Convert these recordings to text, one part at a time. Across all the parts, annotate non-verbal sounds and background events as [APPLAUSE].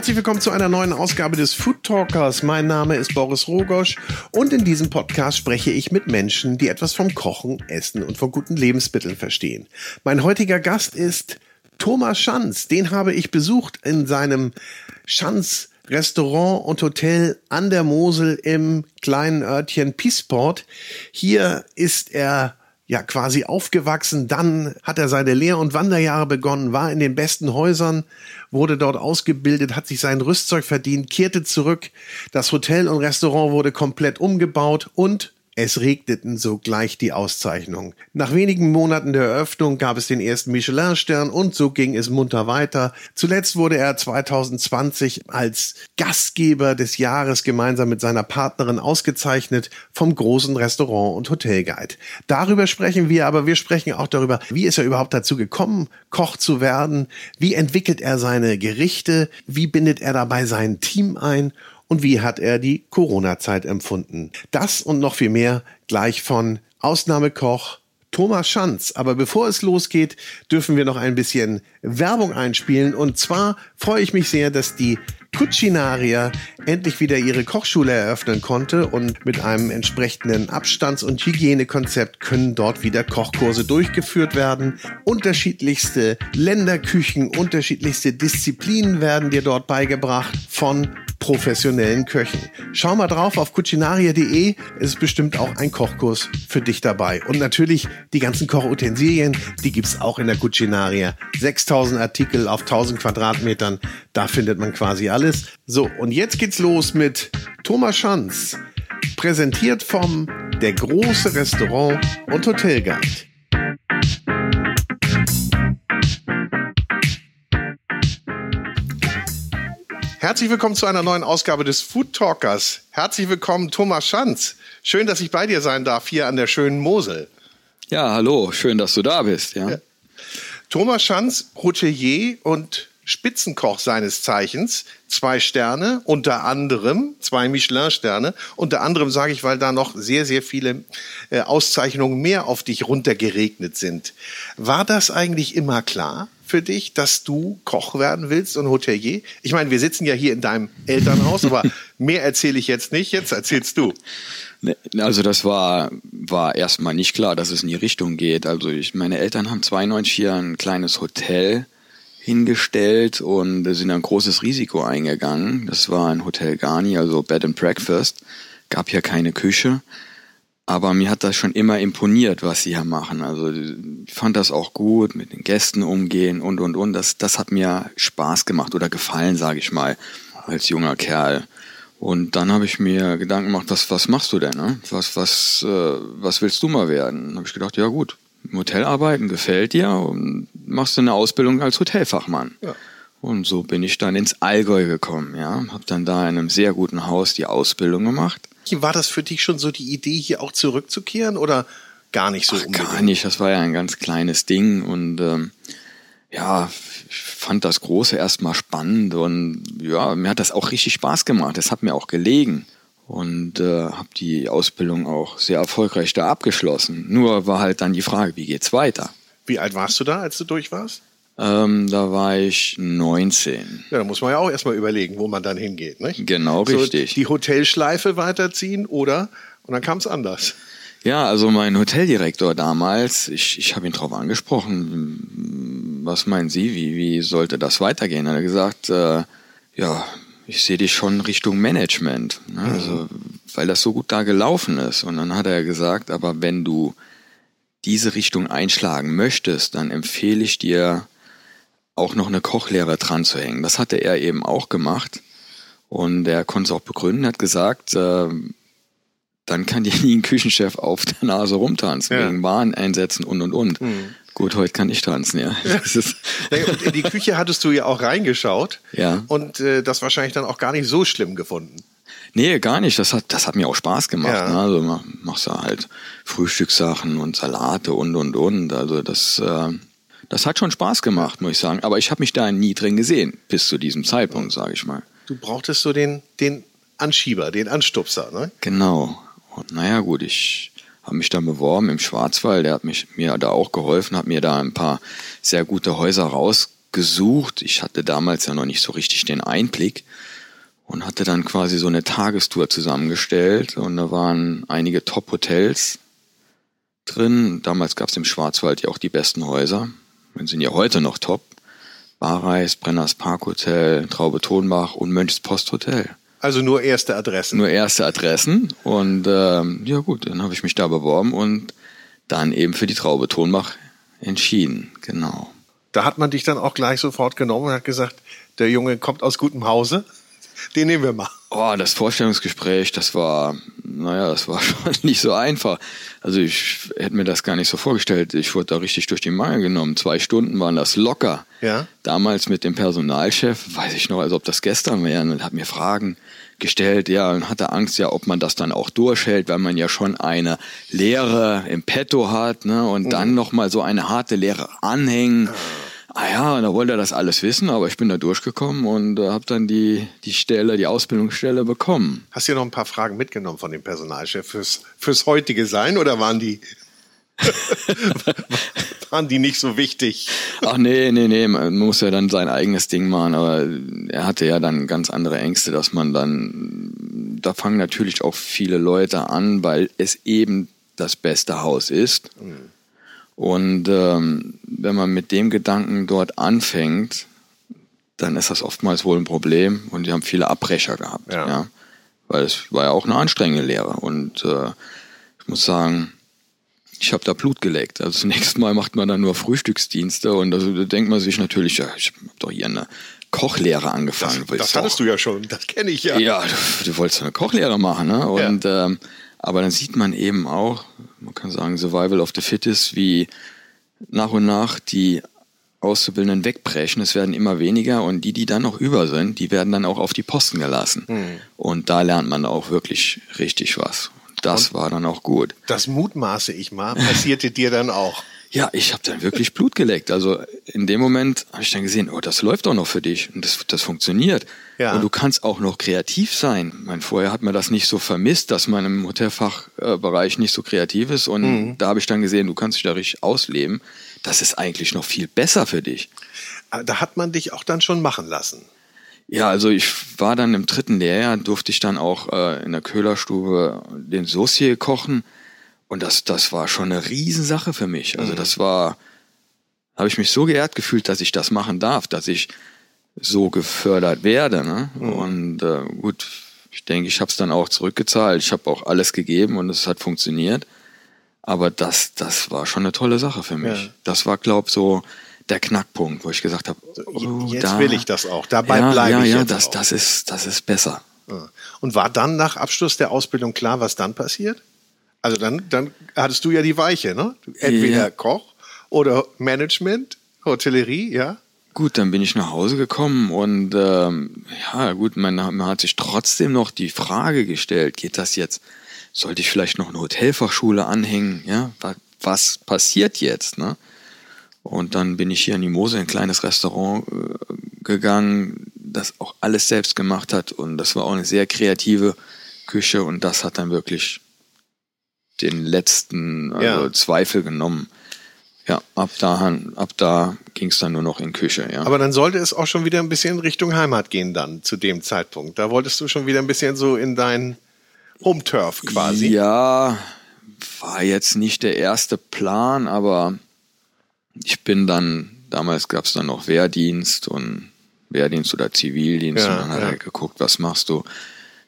Herzlich willkommen zu einer neuen Ausgabe des Food Talkers. Mein Name ist Boris Rogosch und in diesem Podcast spreche ich mit Menschen, die etwas vom Kochen, Essen und von guten Lebensmitteln verstehen. Mein heutiger Gast ist Thomas Schanz. Den habe ich besucht in seinem Schanz Restaurant und Hotel an der Mosel im kleinen Örtchen Piesport. Hier ist er ja quasi aufgewachsen. Dann hat er seine Lehr- und Wanderjahre begonnen, war in den besten Häusern, wurde dort ausgebildet, hat sich sein Rüstzeug verdient, kehrte zurück. Das Hotel und Restaurant wurde komplett umgebaut und es regneten sogleich die Auszeichnungen. Nach wenigen Monaten der Eröffnung gab es den ersten Michelin-Stern und so ging es munter weiter. Zuletzt wurde er 2020 als Gastgeber des Jahres gemeinsam mit seiner Partnerin ausgezeichnet vom großen Restaurant- und Hotelguide. Darüber sprechen wir, aber wir sprechen auch darüber, wie ist er überhaupt dazu gekommen, Koch zu werden, wie entwickelt er seine Gerichte, wie bindet er dabei sein Team ein und wie hat er die Corona-Zeit empfunden. Das und noch viel mehr gleich von Ausnahmekoch Thomas Schanz. Aber bevor es losgeht, dürfen wir noch ein bisschen Werbung einspielen. Und zwar freue ich mich sehr, dass die Cucinaria endlich wieder ihre Kochschule eröffnen konnte und mit einem entsprechenden Abstands- und Hygienekonzept können dort wieder Kochkurse durchgeführt werden. Unterschiedlichste Länderküchen, unterschiedlichste Disziplinen werden dir dort beigebracht von professionellen Köchen. Schau mal drauf auf cucinaria.de, ist bestimmt auch ein Kochkurs für dich dabei. Und natürlich die ganzen Kochutensilien, die gibt's auch in der Cucinaria. 6000 Artikel auf 1000 Quadratmetern, da findet man quasi alles. So, und jetzt geht's los mit Thomas Schanz, präsentiert vom Der große Restaurant und Hotelguide. Herzlich willkommen zu einer neuen Ausgabe des Food Talkers. Herzlich willkommen, Thomas Schanz. Schön, dass ich bei dir sein darf, hier an der schönen Mosel. Ja, hallo, schön, dass du da bist. Ja. Thomas Schanz, Hotelier und Spitzenkoch seines Zeichens, zwei Sterne, unter anderem zwei Michelin-Sterne. Unter anderem sage ich, weil da noch sehr, sehr viele äh, Auszeichnungen mehr auf dich runtergeregnet sind. War das eigentlich immer klar? Für dich, dass du Koch werden willst und Hotelier? Ich meine, wir sitzen ja hier in deinem Elternhaus, aber [LAUGHS] mehr erzähle ich jetzt nicht. Jetzt erzählst du. Also das war, war erstmal nicht klar, dass es in die Richtung geht. Also ich, meine Eltern haben 92 hier ein kleines Hotel hingestellt und sind ein großes Risiko eingegangen. Das war ein Hotel Garni, also Bed and Breakfast. Gab hier keine Küche. Aber mir hat das schon immer imponiert, was sie hier machen. Also ich fand das auch gut, mit den Gästen umgehen und und und. Das, das hat mir Spaß gemacht oder gefallen, sage ich mal, als junger Kerl. Und dann habe ich mir Gedanken gemacht, was, was machst du denn? Ne? Was, was, äh, was willst du mal werden? Dann habe ich gedacht, ja gut, im Hotel arbeiten gefällt dir und machst du eine Ausbildung als Hotelfachmann. Ja. Und so bin ich dann ins Allgäu gekommen. Ja, habe dann da in einem sehr guten Haus die Ausbildung gemacht war das für dich schon so die Idee, hier auch zurückzukehren oder gar nicht so Ach, Gar nicht, das war ja ein ganz kleines Ding und ähm, ja, ich fand das Große erstmal spannend und ja, mir hat das auch richtig Spaß gemacht. Das hat mir auch gelegen und äh, habe die Ausbildung auch sehr erfolgreich da abgeschlossen. Nur war halt dann die Frage, wie geht's weiter? Wie alt warst du da, als du durch warst? Ähm, da war ich 19. Ja, da muss man ja auch erstmal überlegen, wo man dann hingeht. Nicht? Genau, so richtig. Die Hotelschleife weiterziehen oder, und dann kam es anders. Ja, also mein Hoteldirektor damals, ich, ich habe ihn darauf angesprochen, was meinen Sie, wie, wie sollte das weitergehen? Er hat gesagt, äh, ja, ich sehe dich schon Richtung Management, ne? Mhm. also, weil das so gut da gelaufen ist. Und dann hat er gesagt, aber wenn du diese Richtung einschlagen möchtest, dann empfehle ich dir, auch noch eine Kochlehre dran zu hängen. Das hatte er eben auch gemacht. Und er konnte es auch begründen, hat gesagt, äh, dann kann [LAUGHS] dir nie ein Küchenchef auf der Nase rumtanzen, ja. wegen Wareneinsätzen und und und. Mhm. Gut, heute kann ich tanzen, [LAUGHS] ja. und in die Küche hattest du ja auch reingeschaut. Ja. Und äh, das wahrscheinlich dann auch gar nicht so schlimm gefunden. Nee, gar nicht. Das hat, das hat mir auch Spaß gemacht. Ja. Ne? Also machst du halt Frühstückssachen und Salate und und und. Also das, äh, das hat schon Spaß gemacht, muss ich sagen. Aber ich habe mich da nie drin gesehen, bis zu diesem Zeitpunkt, sage ich mal. Du brauchtest so den, den Anschieber, den Anstupser, ne? Genau. Und naja, gut, ich habe mich dann beworben im Schwarzwald. Der hat mich, mir da auch geholfen, hat mir da ein paar sehr gute Häuser raus gesucht. Ich hatte damals ja noch nicht so richtig den Einblick und hatte dann quasi so eine Tagestour zusammengestellt und da waren einige Top-Hotels drin. Damals gab es im Schwarzwald ja auch die besten Häuser. Wir sind ja heute noch top. Barreis, Brenners Parkhotel, Traube Tonbach und Mönchs Posthotel. Also nur erste Adressen. Nur erste Adressen. Und ähm, ja gut, dann habe ich mich da beworben und dann eben für die Traube Tonbach entschieden. Genau. Da hat man dich dann auch gleich sofort genommen und hat gesagt, der Junge kommt aus gutem Hause. Den nehmen wir mal. Oh, das Vorstellungsgespräch, das war, naja, das war [LAUGHS] schon nicht so einfach. Also ich hätte mir das gar nicht so vorgestellt. Ich wurde da richtig durch die Mangel genommen. Zwei Stunden waren das locker. Ja. Damals mit dem Personalchef, weiß ich noch, als ob das gestern wäre, und hat mir Fragen gestellt, ja, und hatte Angst, ja, ob man das dann auch durchhält, weil man ja schon eine Lehre im Petto hat, ne, und mhm. dann nochmal so eine harte Lehre anhängen. Mhm Ah ja, da wollte er das alles wissen, aber ich bin da durchgekommen und äh, habe dann die, die Stelle, die Ausbildungsstelle bekommen. Hast du ja noch ein paar Fragen mitgenommen von dem Personalchef fürs, fürs heutige Sein oder waren die, [LAUGHS] waren die nicht so wichtig? Ach nee, nee, nee, man muss ja dann sein eigenes Ding machen, aber er hatte ja dann ganz andere Ängste, dass man dann, da fangen natürlich auch viele Leute an, weil es eben das beste Haus ist. Mhm und ähm, wenn man mit dem Gedanken dort anfängt, dann ist das oftmals wohl ein Problem und die haben viele Abbrecher gehabt. Ja. ja. Weil es war ja auch eine anstrengende Lehre. Und äh, ich muss sagen, ich habe da Blut geleckt. Also zunächst [LAUGHS] mal macht man dann nur Frühstücksdienste und also, da denkt man sich natürlich, ja, ich habe doch hier eine Kochlehre angefangen. Das, das hattest du ja schon, das kenne ich ja. Ja, du, du wolltest eine Kochlehre machen, ne? Und ja. ähm, aber dann sieht man eben auch, man kann sagen, Survival of the Fittest, wie nach und nach die Auszubildenden wegbrechen. Es werden immer weniger und die, die dann noch über sind, die werden dann auch auf die Posten gelassen. Mhm. Und da lernt man auch wirklich richtig was. Das und war dann auch gut. Das mutmaße ich mal, passierte [LAUGHS] dir dann auch. Ja, ich habe dann wirklich Blut geleckt. Also in dem Moment habe ich dann gesehen, oh, das läuft doch noch für dich und das, das funktioniert. Ja. Und du kannst auch noch kreativ sein. Mein, vorher hat man das nicht so vermisst, dass man im Hotelfachbereich nicht so kreativ ist. Und mhm. da habe ich dann gesehen, du kannst dich da richtig ausleben. Das ist eigentlich noch viel besser für dich. Ah, da hat man dich auch dann schon machen lassen. Ja, also ich war dann im dritten Lehrjahr, durfte ich dann auch äh, in der Köhlerstube den Saucier kochen. Und das, das war schon eine Riesensache für mich. Also mhm. das war, habe ich mich so geehrt gefühlt, dass ich das machen darf, dass ich so gefördert werde. Ne? Mhm. Und äh, gut, ich denke, ich habe es dann auch zurückgezahlt. Ich habe auch alles gegeben und es hat funktioniert. Aber das, das war schon eine tolle Sache für mich. Ja. Das war, glaube so der Knackpunkt, wo ich gesagt habe, oh, jetzt da, will ich das auch. Dabei ja, bleibe ja, ich ja, jetzt das, auch. das ist, das ist besser. Und war dann nach Abschluss der Ausbildung klar, was dann passiert? Also dann, dann hattest du ja die Weiche, ne? Entweder ja. Koch oder Management, Hotellerie, ja? Gut, dann bin ich nach Hause gekommen und ähm, ja, gut, man, man hat sich trotzdem noch die Frage gestellt, geht das jetzt, sollte ich vielleicht noch eine Hotelfachschule anhängen, ja? Was, was passiert jetzt, ne? Und dann bin ich hier in die Mose, ein kleines Restaurant äh, gegangen, das auch alles selbst gemacht hat und das war auch eine sehr kreative Küche und das hat dann wirklich den letzten also ja. Zweifel genommen. Ja, ab da, ab da ging es dann nur noch in Küche, ja. Aber dann sollte es auch schon wieder ein bisschen Richtung Heimat gehen dann zu dem Zeitpunkt. Da wolltest du schon wieder ein bisschen so in dein Home-Turf quasi. Ja, war jetzt nicht der erste Plan, aber ich bin dann, damals gab es dann noch Wehrdienst und Wehrdienst oder Zivildienst ja, und dann hat ja. er geguckt, was machst du?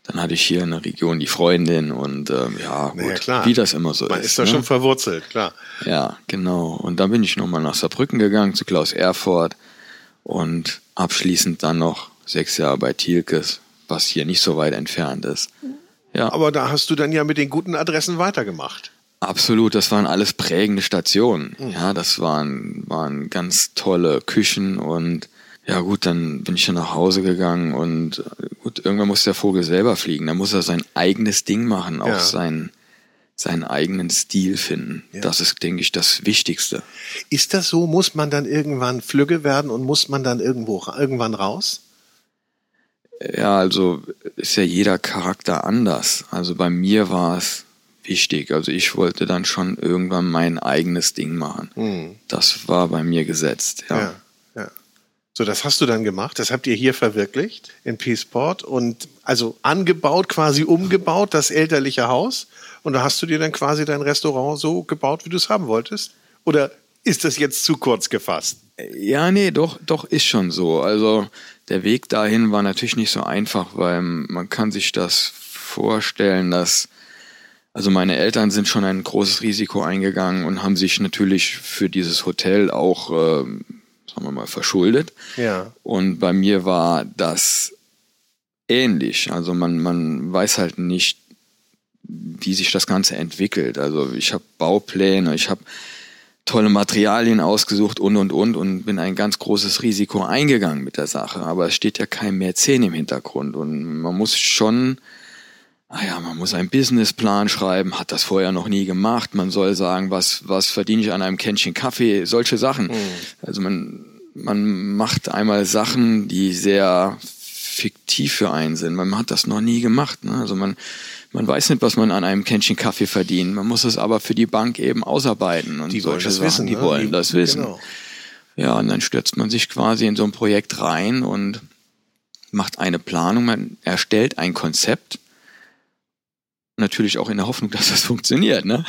Dann hatte ich hier in der Region die Freundin und ähm, ja, gut, naja, klar. wie das immer so Man ist. Man ist da ne? schon verwurzelt, klar. Ja, genau. Und dann bin ich nochmal nach Saarbrücken gegangen zu Klaus Erfurt und abschließend dann noch sechs Jahre bei Thielkes, was hier nicht so weit entfernt ist. Ja. Aber da hast du dann ja mit den guten Adressen weitergemacht. Absolut, das waren alles prägende Stationen. Mhm. Ja, das waren, waren ganz tolle Küchen und ja gut, dann bin ich dann nach Hause gegangen und äh, gut, irgendwann muss der Vogel selber fliegen. Da muss er sein eigenes Ding machen, auch ja. sein, seinen eigenen Stil finden. Ja. Das ist, denke ich, das Wichtigste. Ist das so? Muss man dann irgendwann flügge werden und muss man dann irgendwo irgendwann raus? Ja, also ist ja jeder Charakter anders. Also bei mir war es wichtig. Also ich wollte dann schon irgendwann mein eigenes Ding machen. Mhm. Das war bei mir gesetzt. Ja. ja. So, das hast du dann gemacht. Das habt ihr hier verwirklicht in Peaceport und also angebaut, quasi umgebaut, das elterliche Haus. Und da hast du dir dann quasi dein Restaurant so gebaut, wie du es haben wolltest? Oder ist das jetzt zu kurz gefasst? Ja, nee, doch, doch ist schon so. Also der Weg dahin war natürlich nicht so einfach, weil man kann sich das vorstellen, dass also meine Eltern sind schon ein großes Risiko eingegangen und haben sich natürlich für dieses Hotel auch, äh, sagen wir mal, verschuldet. Ja. Und bei mir war das ähnlich. Also man, man weiß halt nicht, wie sich das Ganze entwickelt. Also ich habe Baupläne, ich habe tolle Materialien ausgesucht und und und und bin ein ganz großes Risiko eingegangen mit der Sache. Aber es steht ja kein Mäzen im Hintergrund und man muss schon, ah ja, man muss einen Businessplan schreiben, hat das vorher noch nie gemacht. Man soll sagen, was was verdiene ich an einem Kännchen Kaffee, solche Sachen. Mhm. Also man man macht einmal Sachen, die sehr fiktiv für einen sind. Man hat das noch nie gemacht. Ne? Also man man weiß nicht, was man an einem Kännchen Kaffee verdient. Man muss es aber für die Bank eben ausarbeiten. Und die wollen das Sachen, wissen. Die ne? wollen die, das wissen. Genau. Ja, und dann stürzt man sich quasi in so ein Projekt rein und macht eine Planung, man erstellt ein Konzept. Natürlich auch in der Hoffnung, [LAUGHS] dass das funktioniert. Ne?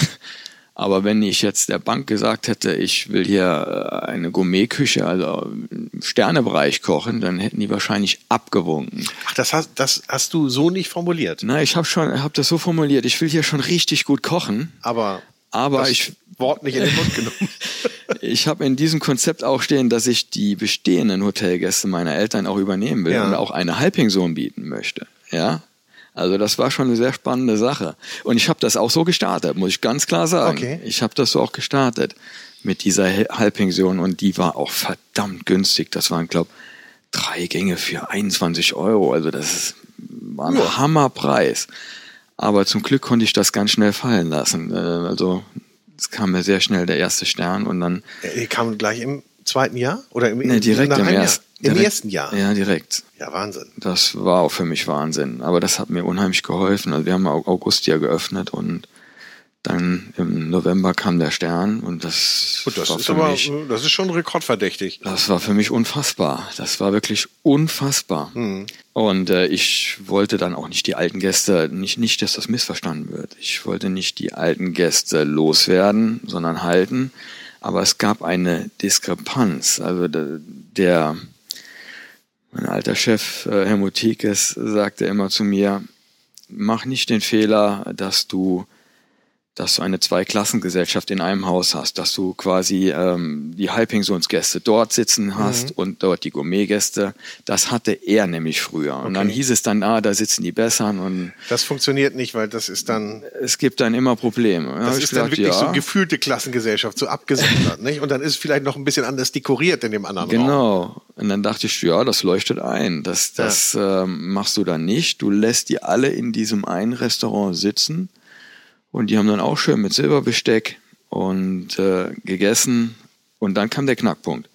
Aber wenn ich jetzt der Bank gesagt hätte, ich will hier äh, eine Gourmetküche, also im Sternebereich kochen, dann hätten die wahrscheinlich abgewunken. Ach, das hast, das hast du so nicht formuliert? Na, ich habe schon, habe das so formuliert. Ich will hier schon richtig gut kochen. Aber, aber ich Wort nicht in den Mund genommen. [LAUGHS] [LAUGHS] ich habe in diesem Konzept auch stehen, dass ich die bestehenden Hotelgäste meiner Eltern auch übernehmen will ja. und auch eine Halbpension bieten möchte. Ja, also das war schon eine sehr spannende Sache. Und ich habe das auch so gestartet, muss ich ganz klar sagen. Okay. Ich habe das so auch gestartet mit dieser Halbpension und die war auch verdammt günstig. Das waren, glaube drei Gänge für 21 Euro. Also das ist, war ein ja. Hammerpreis. Aber zum Glück konnte ich das ganz schnell fallen lassen. Äh, also es kam mir sehr schnell der erste Stern und dann. Die kam gleich im zweiten Jahr? Oder im, nee, direkt im ersten. Im ersten Jahr? Ja, direkt. Ja, Wahnsinn. Das war auch für mich Wahnsinn. Aber das hat mir unheimlich geholfen. Also wir haben August ja geöffnet und dann im November kam der Stern und das, Gut, das war ist für aber, mich, das ist schon rekordverdächtig. Das war für mich unfassbar. Das war wirklich unfassbar. Mhm. Und äh, ich wollte dann auch nicht die alten Gäste, nicht, nicht, dass das missverstanden wird. Ich wollte nicht die alten Gäste loswerden, sondern halten. Aber es gab eine Diskrepanz. Also der, mein alter Chef äh, Herr Mutikes sagte immer zu mir, mach nicht den Fehler, dass du dass du eine Zweiklassengesellschaft in einem Haus hast, dass du quasi ähm, die Halbpensionsgäste dort sitzen hast mhm. und dort die Gourmetgäste. Das hatte er nämlich früher. Und dann hieß es dann, ah, da sitzen die Besseren und das funktioniert nicht, weil das ist dann es gibt dann immer Probleme. Das ist gesagt, dann wirklich ja. so gefühlte Klassengesellschaft, so abgesondert, [LAUGHS] nicht? Und dann ist es vielleicht noch ein bisschen anders dekoriert in dem anderen Genau. Raum. Und dann dachte ich, ja, das leuchtet ein. Das, das ja. ähm, machst du dann nicht. Du lässt die alle in diesem einen Restaurant sitzen und die haben dann auch schön mit Silberbesteck und äh, gegessen. Und dann kam der Knackpunkt.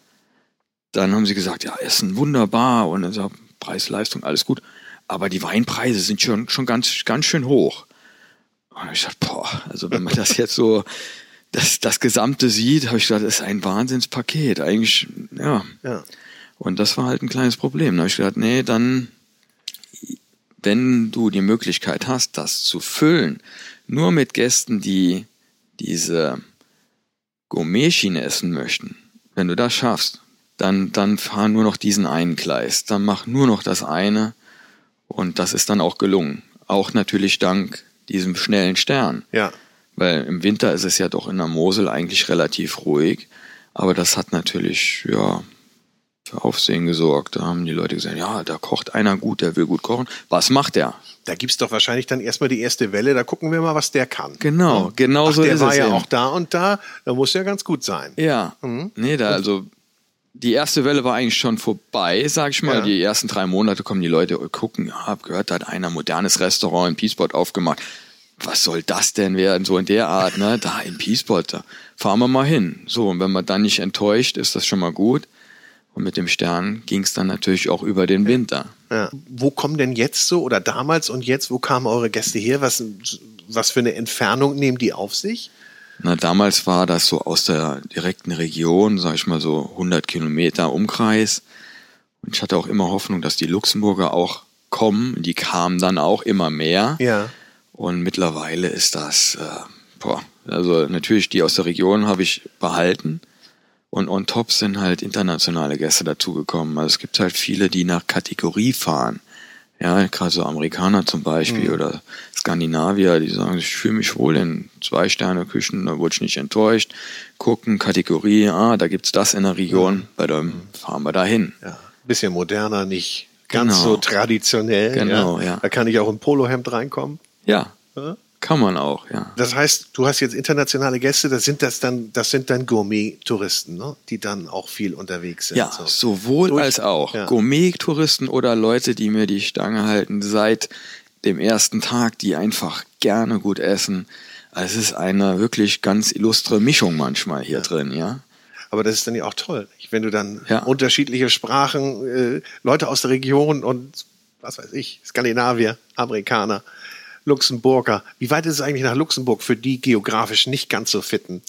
Dann haben sie gesagt, ja, Essen wunderbar und also Preis, Leistung, alles gut. Aber die Weinpreise sind schon, schon ganz, ganz schön hoch. Und ich dachte, boah, also wenn man das jetzt so, [LAUGHS] das, das Gesamte sieht, habe ich gedacht, das ist ein Wahnsinnspaket. Eigentlich, ja. ja. Und das war halt ein kleines Problem. Da habe ich gedacht, nee, dann, wenn du die Möglichkeit hast, das zu füllen nur mit Gästen, die diese Gourmet-Schiene essen möchten. Wenn du das schaffst, dann, dann fahr nur noch diesen einen Gleis. Dann mach nur noch das eine. Und das ist dann auch gelungen. Auch natürlich dank diesem schnellen Stern. Ja. Weil im Winter ist es ja doch in der Mosel eigentlich relativ ruhig. Aber das hat natürlich, ja, für Aufsehen gesorgt. Da haben die Leute gesagt, ja, da kocht einer gut, der will gut kochen. Was macht der? Da gibt es doch wahrscheinlich dann erstmal die erste Welle, da gucken wir mal, was der kann. Genau, genau Ach, so der ist war es. Der war ja auch da und da, da muss ja ganz gut sein. Ja, mhm. nee, da also die erste Welle war eigentlich schon vorbei, sag ich mal. Ja. Die ersten drei Monate kommen die Leute gucken, ja, hab gehört, da hat einer modernes Restaurant in Peaceport aufgemacht. Was soll das denn werden, so in der Art, ne? Da in Peaceport, da fahren wir mal hin. So, und wenn man dann nicht enttäuscht, ist das schon mal gut. Und mit dem Stern ging es dann natürlich auch über den Winter. Ja. Wo kommen denn jetzt so oder damals und jetzt, wo kamen eure Gäste her? Was, was für eine Entfernung nehmen die auf sich? Na, damals war das so aus der direkten Region, sag ich mal so 100 Kilometer Umkreis. Und ich hatte auch immer Hoffnung, dass die Luxemburger auch kommen. Die kamen dann auch immer mehr. Ja. Und mittlerweile ist das, äh, boah, also natürlich die aus der Region habe ich behalten. Und on top sind halt internationale Gäste dazugekommen. Also es gibt halt viele, die nach Kategorie fahren. Ja, gerade so Amerikaner zum Beispiel mhm. oder Skandinavier, die sagen, ich fühle mich wohl in Zwei-Sterne-Küchen, da wurde ich nicht enttäuscht. Gucken, Kategorie, ah, da gibt's das in der Region, mhm. bei dem fahren wir dahin. Ja, bisschen moderner, nicht ganz genau. so traditionell. Genau, ja. ja. Da kann ich auch im Polohemd reinkommen. Ja. ja. Kann man auch, ja. Das heißt, du hast jetzt internationale Gäste, das sind das dann, das sind dann Gourmet-Touristen, ne? die dann auch viel unterwegs sind. Ja, so. sowohl Durch, als auch. Ja. Gourmet-Touristen oder Leute, die mir die Stange halten seit dem ersten Tag, die einfach gerne gut essen. Also es ist eine wirklich ganz illustre Mischung manchmal hier ja. drin, ja. Aber das ist dann ja auch toll, wenn du dann ja. unterschiedliche Sprachen, äh, Leute aus der Region und was weiß ich, Skandinavier, Amerikaner, Luxemburger. Wie weit ist es eigentlich nach Luxemburg für die geografisch nicht ganz so fitten?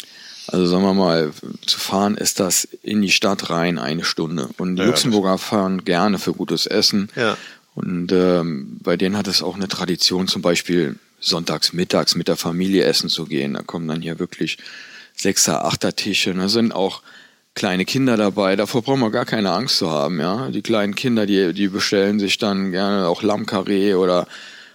Also sagen wir mal, zu fahren ist das in die Stadt rein eine Stunde. Und die ja, Luxemburger fahren gerne für gutes Essen. Ja. Und ähm, bei denen hat es auch eine Tradition, zum Beispiel sonntags mittags mit der Familie essen zu gehen. Da kommen dann hier wirklich Sechser, Achter Tische. Da sind auch kleine Kinder dabei. Davor brauchen wir gar keine Angst zu haben. Ja, die kleinen Kinder, die die bestellen sich dann gerne auch Lammkarree oder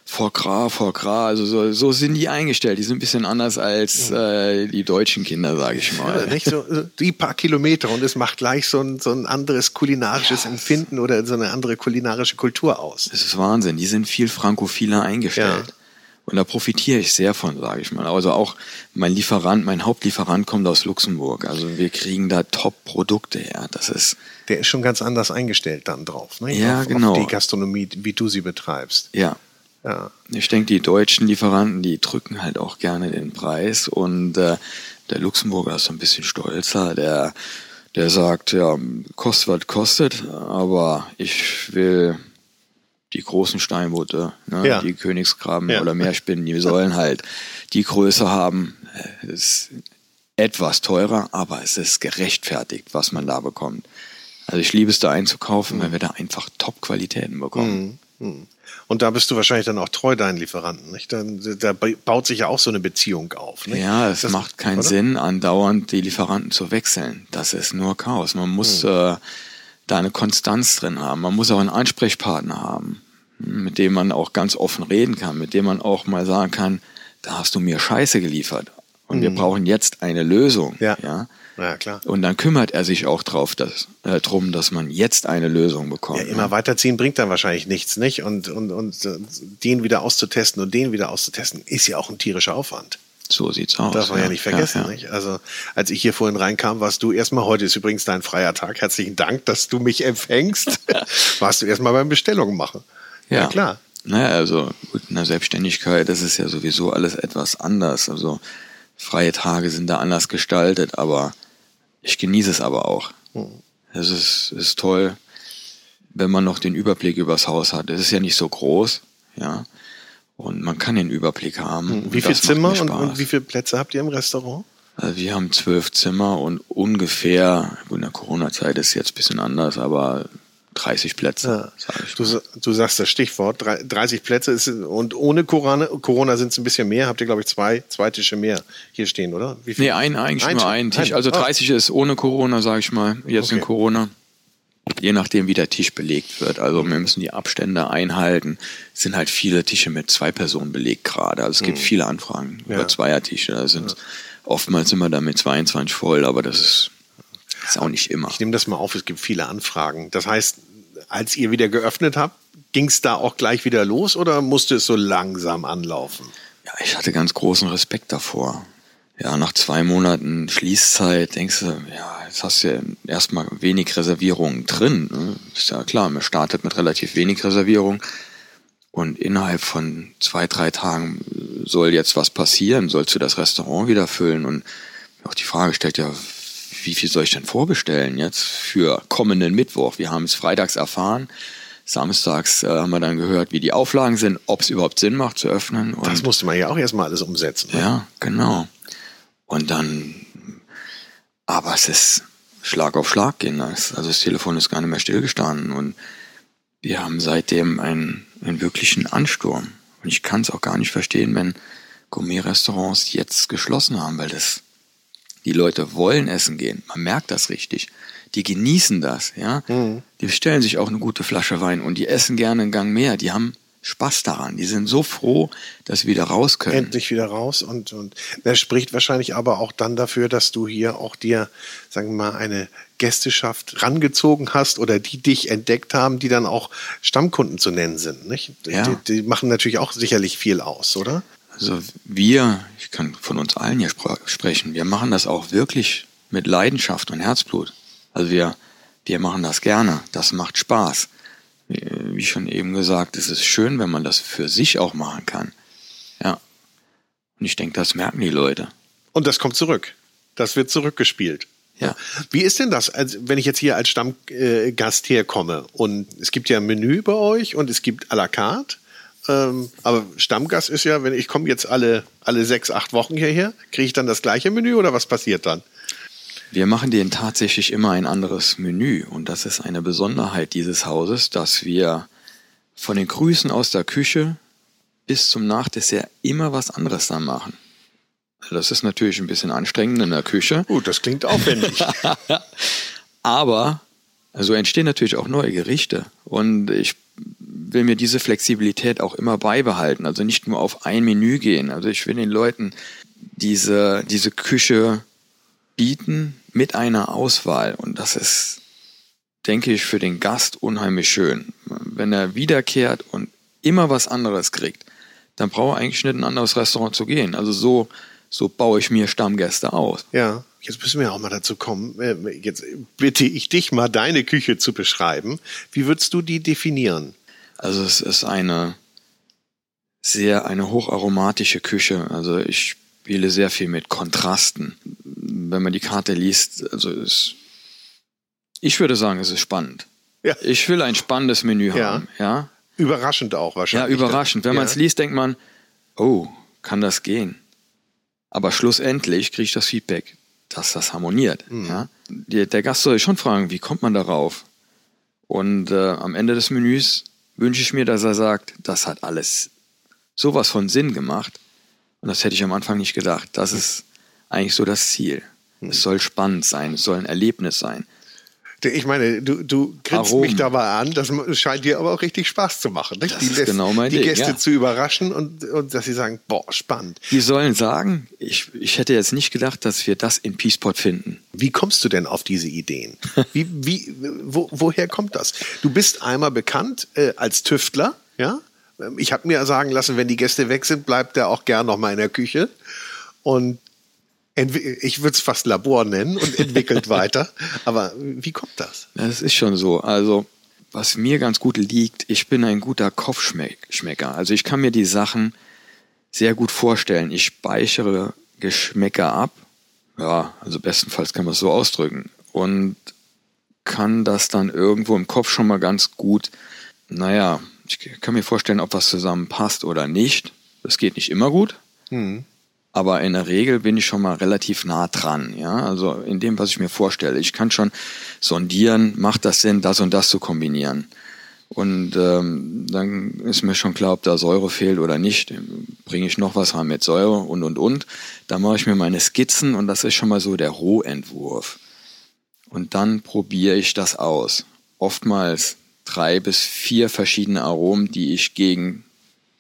Foie Gras, also so, so sind die eingestellt. Die sind ein bisschen anders als äh, die deutschen Kinder, sage ich mal. Ja, nicht so die paar Kilometer und es macht gleich so ein, so ein anderes kulinarisches ja, Empfinden oder so eine andere kulinarische Kultur aus. Das ist Wahnsinn. Die sind viel frankophiler eingestellt. Ja. Und da profitiere ich sehr von, sage ich mal. Also auch mein Lieferant, mein Hauptlieferant kommt aus Luxemburg. Also wir kriegen da Top-Produkte her. Das ist. Der ist schon ganz anders eingestellt dann drauf, ne? Ja, auf, genau. Auf die Gastronomie, wie du sie betreibst. Ja. Ja. Ich denke, die deutschen Lieferanten, die drücken halt auch gerne den Preis und äh, der Luxemburger ist so ein bisschen stolzer, der, der sagt, ja, kostet was kostet, aber ich will die großen Steinbutte, ne, ja. die Königsgraben ja. oder Meerspinnen, die sollen [LAUGHS] halt die Größe haben. Es ist etwas teurer, aber es ist gerechtfertigt, was man da bekommt. Also ich liebe es da einzukaufen, mhm. weil wir da einfach Top-Qualitäten bekommen. Mhm. Und da bist du wahrscheinlich dann auch treu deinen Lieferanten. Nicht? Da, da baut sich ja auch so eine Beziehung auf. Nicht? Ja, es das, macht keinen oder? Sinn, andauernd die Lieferanten zu wechseln. Das ist nur Chaos. Man muss hm. äh, da eine Konstanz drin haben. Man muss auch einen Ansprechpartner haben, mit dem man auch ganz offen reden kann, mit dem man auch mal sagen kann, da hast du mir Scheiße geliefert. Und hm. wir brauchen jetzt eine Lösung. Ja. ja. Ja, klar. Und dann kümmert er sich auch drauf, dass, äh, drum, dass man jetzt eine Lösung bekommt. Ja, immer ne? weiterziehen bringt dann wahrscheinlich nichts, nicht? Und, und, und äh, den wieder auszutesten und den wieder auszutesten, ist ja auch ein tierischer Aufwand. So sieht's aus. Darf man ja, ja nicht vergessen, ja, ja. nicht? Also, als ich hier vorhin reinkam, warst du erstmal, heute ist übrigens dein freier Tag. Herzlichen Dank, dass du mich empfängst. [LAUGHS] warst du erstmal beim Bestellungen machen. Ja, ja klar. Naja, also gut, in der Selbstständigkeit, das ist ja sowieso alles etwas anders. Also freie Tage sind da anders gestaltet, aber ich genieße es aber auch. Mhm. Es ist, ist toll, wenn man noch den Überblick übers Haus hat. Es ist ja nicht so groß, ja. Und man kann den Überblick haben. Mhm. Wie viele Zimmer und, und, wie viele Plätze habt ihr im Restaurant? Also wir haben zwölf Zimmer und ungefähr, in der Corona-Zeit ist jetzt ein bisschen anders, aber 30 Plätze. Ja. Sag ich du, du, sagst das Stichwort, 30 Plätze ist, und ohne Corona, Corona sind es ein bisschen mehr, habt ihr glaube ich zwei, zwei Tische mehr hier stehen, oder? Wie viel? Nee, ein, eigentlich ein, nur ein Tisch. Also 30 ah. ist ohne Corona, sage ich mal, jetzt okay. in Corona. Je nachdem, wie der Tisch belegt wird. Also wir müssen die Abstände einhalten. Es sind halt viele Tische mit zwei Personen belegt gerade. Also es gibt mhm. viele Anfragen ja. über Zweiertische. Da sind ja. oftmals immer damit 22 voll, aber das ist ist auch nicht immer. Ich nehme das mal auf, es gibt viele Anfragen. Das heißt, als ihr wieder geöffnet habt, ging es da auch gleich wieder los oder musste es so langsam anlaufen? Ja, ich hatte ganz großen Respekt davor. Ja, nach zwei Monaten Schließzeit denkst du, ja, jetzt hast du ja erstmal wenig Reservierungen drin. Ne? Ist ja klar, man startet mit relativ wenig Reservierung und innerhalb von zwei, drei Tagen soll jetzt was passieren, sollst du das Restaurant wieder füllen und auch die Frage stellt ja, wie viel soll ich denn vorbestellen jetzt für kommenden Mittwoch? Wir haben es freitags erfahren. Samstags äh, haben wir dann gehört, wie die Auflagen sind, ob es überhaupt Sinn macht zu öffnen. Und das musste man ja auch erstmal alles umsetzen. Ne? Ja, genau. Und dann, aber es ist, Schlag auf Schlag gehen. Also das Telefon ist gar nicht mehr stillgestanden und wir haben seitdem einen, einen wirklichen Ansturm. Und ich kann es auch gar nicht verstehen, wenn Gourmet-Restaurants jetzt geschlossen haben, weil das die Leute wollen essen gehen. Man merkt das richtig. Die genießen das, ja. Mhm. Die bestellen sich auch eine gute Flasche Wein und die essen gerne einen Gang mehr. Die haben Spaß daran. Die sind so froh, dass sie wieder raus können. Endlich wieder raus und, und das spricht wahrscheinlich aber auch dann dafür, dass du hier auch dir, sagen wir mal, eine Gästeschaft rangezogen hast oder die dich entdeckt haben, die dann auch Stammkunden zu nennen sind. Nicht? Ja. Die, die machen natürlich auch sicherlich viel aus, oder? Also wir, ich kann von uns allen hier sprechen, wir machen das auch wirklich mit Leidenschaft und Herzblut. Also wir, wir machen das gerne, das macht Spaß. Wie schon eben gesagt, es ist schön, wenn man das für sich auch machen kann. Ja. Und ich denke, das merken die Leute. Und das kommt zurück. Das wird zurückgespielt. Ja. Wie ist denn das, also wenn ich jetzt hier als Stammgast herkomme und es gibt ja ein Menü bei euch und es gibt à la carte ähm, aber Stammgast ist ja, wenn ich komme jetzt alle, alle sechs, acht Wochen hierher, kriege ich dann das gleiche Menü oder was passiert dann? Wir machen denen tatsächlich immer ein anderes Menü und das ist eine Besonderheit dieses Hauses, dass wir von den Grüßen aus der Küche bis zum Nachdessert immer was anderes dann machen. Das ist natürlich ein bisschen anstrengend in der Küche. Gut, das klingt aufwendig. [LAUGHS] Aber so also entstehen natürlich auch neue Gerichte und ich will mir diese Flexibilität auch immer beibehalten. Also nicht nur auf ein Menü gehen. Also ich will den Leuten diese, diese Küche bieten mit einer Auswahl. Und das ist, denke ich, für den Gast unheimlich schön. Wenn er wiederkehrt und immer was anderes kriegt, dann braucht er eigentlich nicht in ein anderes Restaurant zu gehen. Also so, so baue ich mir Stammgäste aus. Ja. Jetzt müssen wir auch mal dazu kommen. Äh, jetzt bitte ich dich mal, deine Küche zu beschreiben. Wie würdest du die definieren? Also es ist eine sehr, eine hocharomatische Küche. Also ich spiele sehr viel mit Kontrasten. Wenn man die Karte liest, also ist, ich würde sagen, es ist spannend. Ja. Ich will ein spannendes Menü ja. haben, ja. Überraschend auch wahrscheinlich. Ja, überraschend. Wenn man es liest, denkt man, oh, kann das gehen? Aber schlussendlich kriege ich das Feedback, dass das harmoniert. Mhm. Ja? Der, der, Gast soll schon fragen, wie kommt man darauf? Und äh, am Ende des Menüs wünsche ich mir, dass er sagt, das hat alles sowas von Sinn gemacht. Und das hätte ich am Anfang nicht gedacht. Das ist eigentlich so das Ziel. Es soll spannend sein, es soll ein Erlebnis sein. Ich meine, du, du grinst Warum? mich dabei an, das scheint dir aber auch richtig Spaß zu machen. Nicht? Das die, ist genau mein die Ding, Gäste ja. zu überraschen und, und dass sie sagen, boah, spannend. Die sollen sagen, ich, ich hätte jetzt nicht gedacht, dass wir das in Peaceport finden. Wie kommst du denn auf diese Ideen? Wie, [LAUGHS] wie, wo, woher kommt das? Du bist einmal bekannt äh, als Tüftler, ja? Ich habe mir sagen lassen, wenn die Gäste weg sind, bleibt er auch gern noch mal in der Küche. Und ich würde es fast Labor nennen und entwickelt [LAUGHS] weiter. Aber wie kommt das? Das ist schon so. Also, was mir ganz gut liegt, ich bin ein guter Kopfschmecker. Also, ich kann mir die Sachen sehr gut vorstellen. Ich speichere Geschmäcker ab. Ja, also bestenfalls kann man es so ausdrücken. Und kann das dann irgendwo im Kopf schon mal ganz gut, naja, ich kann mir vorstellen, ob was zusammenpasst oder nicht. Das geht nicht immer gut. Mhm. Aber in der Regel bin ich schon mal relativ nah dran, ja. Also in dem, was ich mir vorstelle. Ich kann schon sondieren, macht das Sinn, das und das zu kombinieren. Und ähm, dann ist mir schon klar, ob da Säure fehlt oder nicht. Bringe ich noch was rein mit Säure und und und. Dann mache ich mir meine Skizzen und das ist schon mal so der Rohentwurf. Und dann probiere ich das aus. Oftmals drei bis vier verschiedene Aromen, die ich gegen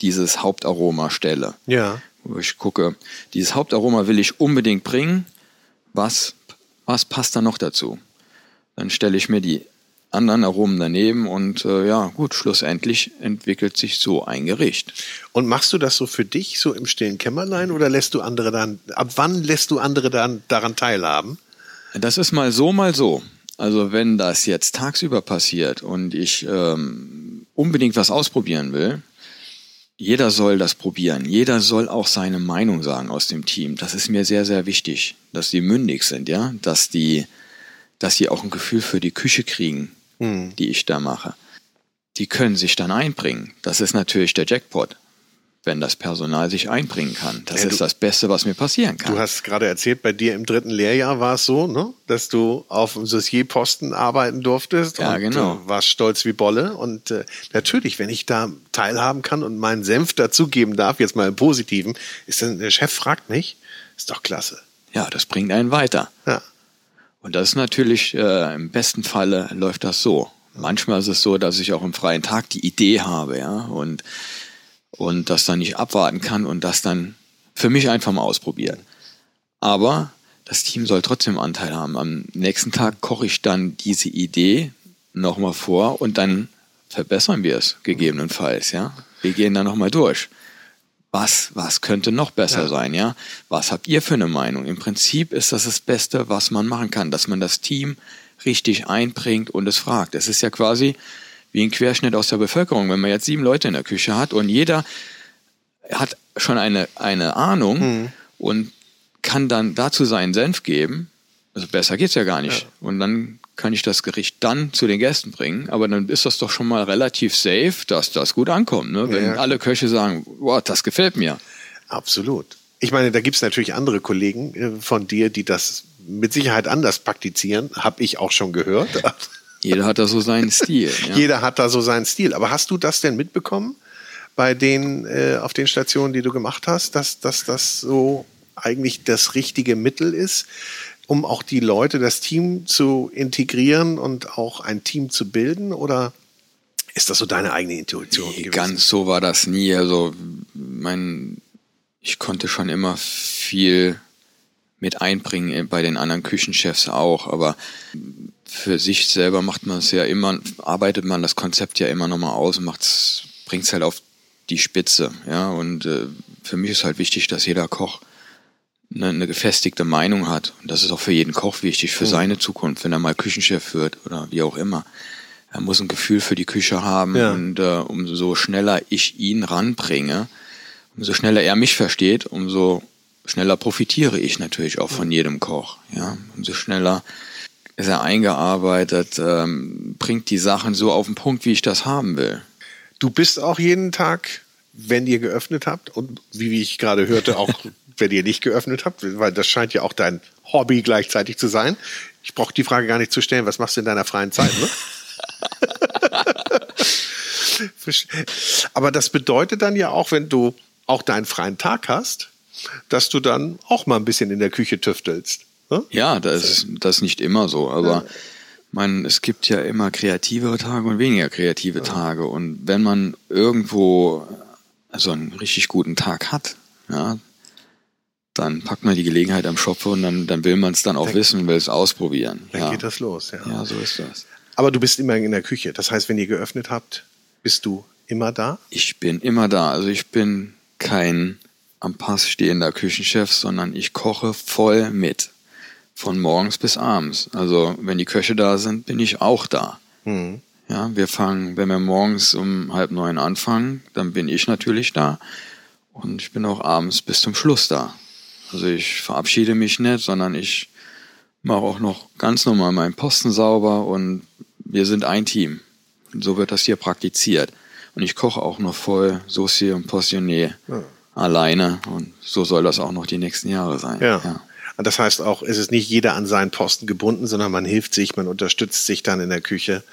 dieses Hauptaroma stelle. Ja wo ich gucke, dieses Hauptaroma will ich unbedingt bringen. Was, was passt da noch dazu? Dann stelle ich mir die anderen Aromen daneben und äh, ja, gut, schlussendlich entwickelt sich so ein Gericht. Und machst du das so für dich, so im stillen Kämmerlein, oder lässt du andere dann, ab wann lässt du andere dann daran teilhaben? Das ist mal so, mal so. Also wenn das jetzt tagsüber passiert und ich ähm, unbedingt was ausprobieren will, jeder soll das probieren. Jeder soll auch seine Meinung sagen aus dem Team. Das ist mir sehr, sehr wichtig, dass die mündig sind, ja, dass die, dass sie auch ein Gefühl für die Küche kriegen, mhm. die ich da mache. Die können sich dann einbringen. Das ist natürlich der Jackpot. Wenn das Personal sich einbringen kann. Das Ja, ist du- das Beste, was mir passieren kann. Du hast gerade erzählt, bei dir im dritten Lehrjahr war es so, ne, dass du auf dem Saussierposten arbeiten durftest Ja, und genau. äh, warst stolz wie Bolle. Und äh, natürlich, wenn ich da teilhaben kann und meinen Senf dazugeben darf, jetzt mal im Positiven, ist dann, der Chef fragt mich, ist doch klasse. ja, das bringt einen weiter. Ja. Und das ist natürlich, äh, im besten Falle läuft das so. Manchmal ist es so, dass ich auch im freien Tag die Idee habe, ja, und, und das dann nicht abwarten kann und das dann für mich einfach mal ausprobieren. Aber das Team soll trotzdem Anteil haben. Am nächsten Tag koche ich dann diese Idee nochmal vor und dann verbessern wir es gegebenenfalls, ja. Wir gehen dann nochmal durch. Was, was könnte noch besser Ja. sein, ja? Was habt ihr für eine Meinung? Im Prinzip ist das das Beste, was man machen kann, dass man das Team richtig einbringt und es fragt. Es ist ja quasi wie ein Querschnitt aus der Bevölkerung. Wenn man jetzt sieben Leute in der Küche hat und jeder hat schon eine, eine Ahnung und kann dann dazu seinen Senf geben, also besser geht's ja gar nicht. Und dann kann ich das Gericht dann zu den Gästen bringen, aber dann ist das doch schon mal relativ safe, dass das gut ankommt. Ne? Wenn Ja. alle Köche sagen, wow, das gefällt mir. Absolut. Ich meine, da gibt's natürlich andere Kollegen äh, von dir, die das mit Sicherheit anders praktizieren, habe ich auch schon gehört. [LAUGHS] Jeder hat da so seinen Stil. [LAUGHS] Ja. Jeder hat da so seinen Stil. Aber hast du das denn mitbekommen bei den äh, auf den Stationen, die du gemacht hast, dass, dass das so eigentlich das richtige Mittel ist, um auch die Leute, das Team zu integrieren und auch ein Team zu bilden? Oder ist das so deine eigene Intuition Nee, gewesen? ganz so war das nie. Also mein, ich konnte schon immer viel mit einbringen bei den anderen Küchenchefs auch, aber für sich selber macht man es ja immer, arbeitet man das Konzept ja immer nochmal aus und macht's, bringt's halt auf die Spitze, ja. Und äh, für mich ist halt wichtig, dass jeder Koch eine, eine gefestigte Meinung hat. Und das ist auch für jeden Koch wichtig, für seine Zukunft, wenn er mal Küchenchef wird oder wie auch immer. Er muss ein Gefühl für die Küche haben Ja. und äh, umso schneller ich ihn ranbringe, umso schneller er mich versteht, umso schneller profitiere ich natürlich auch von jedem Koch. Ja, umso schneller ist er eingearbeitet, ähm, bringt die Sachen so auf den Punkt, wie ich das haben will. Du bist auch jeden Tag, wenn ihr geöffnet habt und wie, wie ich gerade hörte, auch [LAUGHS] wenn ihr nicht geöffnet habt, weil das scheint ja auch dein Hobby gleichzeitig zu sein. Ich brauche die Frage gar nicht zu stellen, was machst du in deiner freien Zeit? Ne? [LAUGHS] Aber das bedeutet dann ja auch, wenn du auch deinen freien Tag hast, dass du dann auch mal ein bisschen in der Küche tüftelst. Ne? Ja, das ist das nicht immer so, aber man, es gibt ja immer kreativere Tage und weniger kreative Tage. Und wenn man irgendwo so einen richtig guten Tag hat, ja, dann packt man die Gelegenheit am Schopfe und dann, dann will man es dann auch Dann- wissen und will es ausprobieren. Dann ja. geht das los. Ja. ja, so ist das. Aber du bist immer in der Küche. Das heißt, wenn ihr geöffnet habt, bist du immer da? Ich bin immer da. Also ich bin kein am Pass stehender Küchenchef, sondern ich koche voll mit. Von morgens bis abends. Also wenn die Köche da sind, bin ich auch da. Mhm. Ja, wir fangen, wenn wir morgens um halb neun anfangen, dann bin ich natürlich da. Und ich bin auch abends bis zum Schluss da. Also ich verabschiede mich nicht, sondern ich mache auch noch ganz normal meinen Posten sauber und wir sind ein Team. Und so wird das hier praktiziert. Und ich koche auch noch voll Saucier und Portionné alleine. Und so soll das auch noch die nächsten Jahre sein. Ja. Und das heißt auch, es ist nicht jeder an seinen Posten gebunden, sondern man hilft sich, man unterstützt sich dann in der Küche.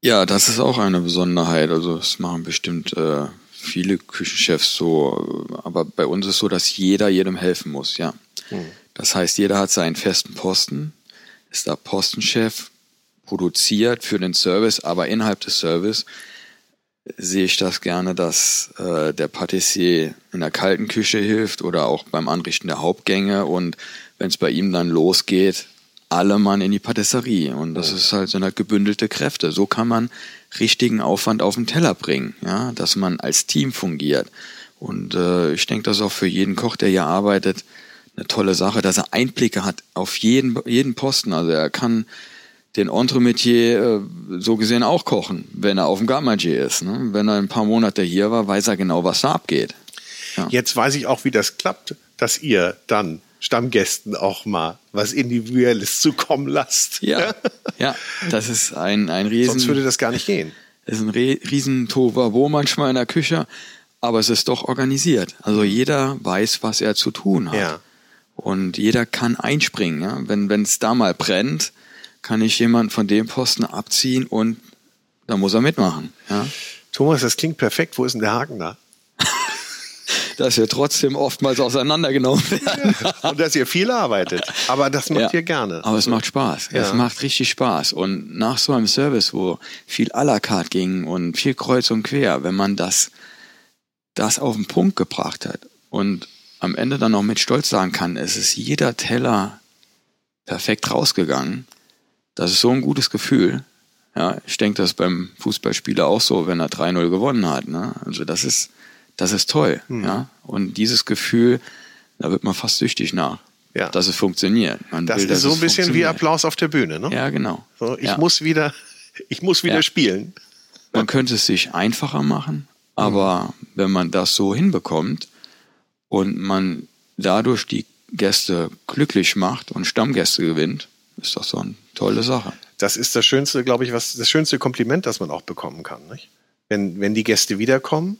Ja, das ist auch eine Besonderheit. Also das machen bestimmt äh, viele Küchenchefs so, aber bei uns ist so, dass jeder jedem helfen muss, ja. Das heißt, jeder hat seinen festen Posten, ist da Postenchef, produziert für den Service, aber innerhalb des Service sehe ich das gerne, dass äh, der Patissier in der kalten Küche hilft oder auch beim Anrichten der Hauptgänge und wenn es bei ihm dann losgeht, alle Mann in die Patisserie und das ist halt so eine gebündelte Kräfte. So kann man richtigen Aufwand auf den Teller bringen, ja, dass man als Team fungiert. Und äh, ich denke, das ist auch für jeden Koch, der hier arbeitet, eine tolle Sache, dass er Einblicke hat auf jeden, jeden Posten. Also er kann den Entremetier äh, so gesehen auch kochen, wenn er auf dem Garmagier ist. Ne? Wenn er ein paar Monate hier war, weiß er genau, was da abgeht. Jetzt weiß ich auch, wie das klappt, dass ihr dann Stammgästen auch mal was Individuelles [LAUGHS] zukommen lasst. Ja, ja, das ist ein, ein riesen, Sonst würde das gar nicht gehen. ist ein riesen Tovabo manchmal in der Küche. aber es ist doch organisiert. Also jeder weiß, was er zu tun hat. Ja. Und jeder kann einspringen. Ja? Wenn es da mal brennt, kann ich jemanden von dem Posten abziehen und da muss er mitmachen. Ja? Thomas, das klingt perfekt. Wo ist denn der Haken da? [LAUGHS] dass wir trotzdem oftmals auseinandergenommen werden. und dass ihr viel arbeitet. Aber das macht ja, ihr gerne. Aber es macht Spaß. Ja. Es macht richtig Spaß. Und nach so einem Service, wo viel à la carte ging und viel kreuz und quer, wenn man das, das auf den Punkt gebracht hat und am Ende dann noch mit Stolz sagen kann, es ist jeder Teller perfekt rausgegangen, das ist so ein gutes Gefühl. Ja, ich denke, das ist beim Fußballspieler auch so, wenn er 3-0 gewonnen hat. Ne? Also das ist, das ist toll. Mhm. Ja? Und dieses Gefühl, da wird man fast süchtig nach. Ja. Dass es funktioniert. Man das will, ist so ein bisschen wie Applaus auf der Bühne, ne? Ja, genau. So, ich ja. muss wieder, [LAUGHS] ich muss wieder ja. spielen. Man könnte es sich einfacher machen, aber mhm. wenn man das so hinbekommt und man dadurch die Gäste glücklich macht und Stammgäste gewinnt, ist das so eine tolle Sache. Das ist das schönste, glaube ich, was das schönste Kompliment, das man auch bekommen kann, nicht? Wenn, wenn die Gäste wiederkommen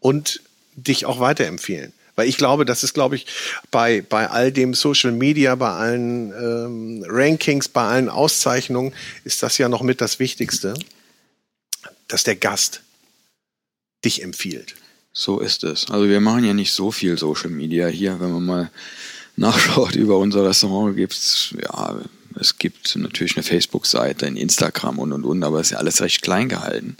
und dich auch weiterempfehlen. Weil ich glaube, das ist, glaube ich, bei, bei all dem Social Media, bei allen ähm, Rankings, bei allen Auszeichnungen, ist das ja noch mit das Wichtigste, dass der Gast dich empfiehlt. So ist es. Also wir machen ja nicht so viel Social Media hier, wenn man mal nachschaut über unser Restaurant, gibt's ja, es gibt natürlich eine Facebook-Seite, ein Instagram und und und, aber es ist ja alles recht klein gehalten.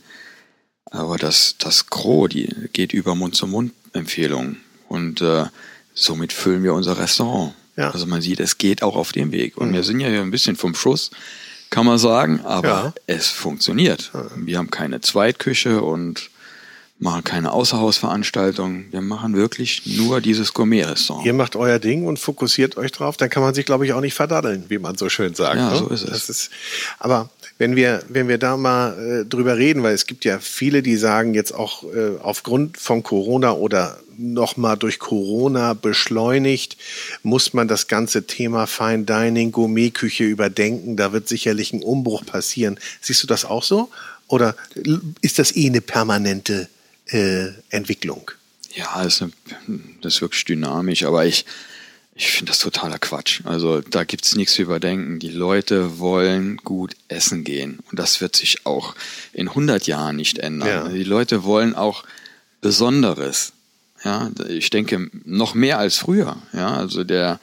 Aber das, das Gros, die geht über Mund-zu-Mund-Empfehlungen. Und äh, somit füllen wir unser Restaurant. Ja. Also man sieht, es geht auch auf dem Weg. Und mhm. wir sind ja hier ein bisschen vom Schuss, kann man sagen, aber ja. es funktioniert. Wir haben keine Zweitküche und machen keine Außerhausveranstaltungen. Wir machen wirklich nur dieses Gourmet-Restaurant. Ihr macht euer Ding und fokussiert euch drauf. Dann kann man sich, glaube ich, auch nicht verdaddeln, wie man so schön sagt. Ja, ne? so ist es. Ist, aber wenn wir, wenn wir da mal äh, drüber reden, weil es gibt ja viele, die sagen jetzt auch äh, aufgrund von Corona oder nochmal durch Corona beschleunigt, muss man das ganze Thema Fine Dining, Gourmetküche überdenken. Da wird sicherlich ein Umbruch passieren. Siehst du das auch so? Oder ist das eh eine permanente äh, Entwicklung? Ja, das ist, eine, das ist wirklich dynamisch, aber ich, ich finde das totaler Quatsch. Also da gibt's nichts zu überdenken. Die Leute wollen gut essen gehen. Und das wird sich auch in 100 Jahren nicht ändern. Ja. Die Leute wollen auch Besonderes. Ja, ich denke noch mehr als früher. Ja, also der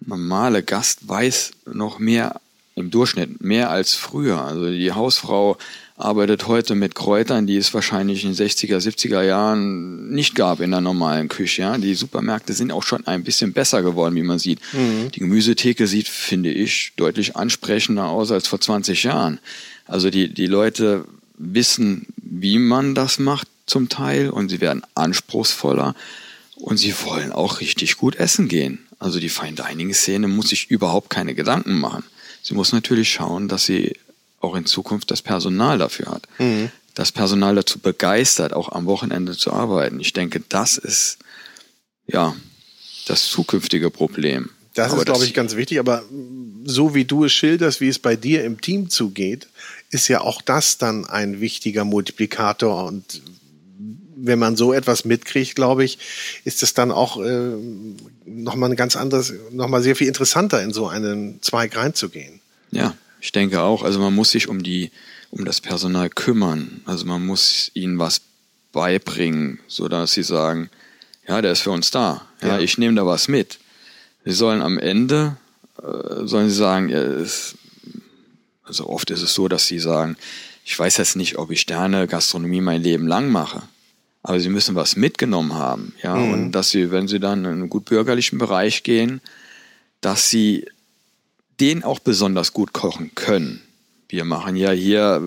normale Gast weiß noch mehr im Durchschnitt, mehr als früher. Also die Hausfrau arbeitet heute mit Kräutern, die es wahrscheinlich in den 60er, 70er Jahren nicht gab in der normalen Küche. Ja? Die Supermärkte sind auch schon ein bisschen besser geworden, wie man sieht. Mhm. Die Gemüsetheke sieht, finde ich, deutlich ansprechender aus als vor 20 Jahren. Also die, die Leute wissen, wie man das macht zum Teil und sie werden anspruchsvoller und sie wollen auch richtig gut essen gehen. Also die Fine Dining Szene muss sich überhaupt keine Gedanken machen. Sie muss natürlich schauen, dass sie auch in Zukunft das Personal dafür hat. Mhm. Das Personal dazu begeistert, auch am Wochenende zu arbeiten. Ich denke, das ist ja das zukünftige Problem. Das aber ist, glaube ich, ganz wichtig. Aber so wie du es schilderst, wie es bei dir im Team zugeht, ist ja auch das dann ein wichtiger Multiplikator. Und wenn man so etwas mitkriegt, glaube ich, ist es dann auch äh, nochmal ein ganz anderes, nochmal sehr viel interessanter, in so einen Zweig reinzugehen. Ja, ich denke auch, also man muss sich um die, um das Personal kümmern. Also man muss ihnen was beibringen, so dass sie sagen, ja, der ist für uns da. Ja, ja. ich nehme da was mit. Sie sollen am Ende, äh, sollen sie sagen, ja, es, also oft ist es so, dass sie sagen, ich weiß jetzt nicht, ob ich Sterne Gastronomie mein Leben lang mache. Aber sie müssen was mitgenommen haben, ja, mhm. und dass sie, wenn sie dann in einen gut bürgerlichen Bereich gehen, dass sie den auch besonders gut kochen können. Wir machen ja hier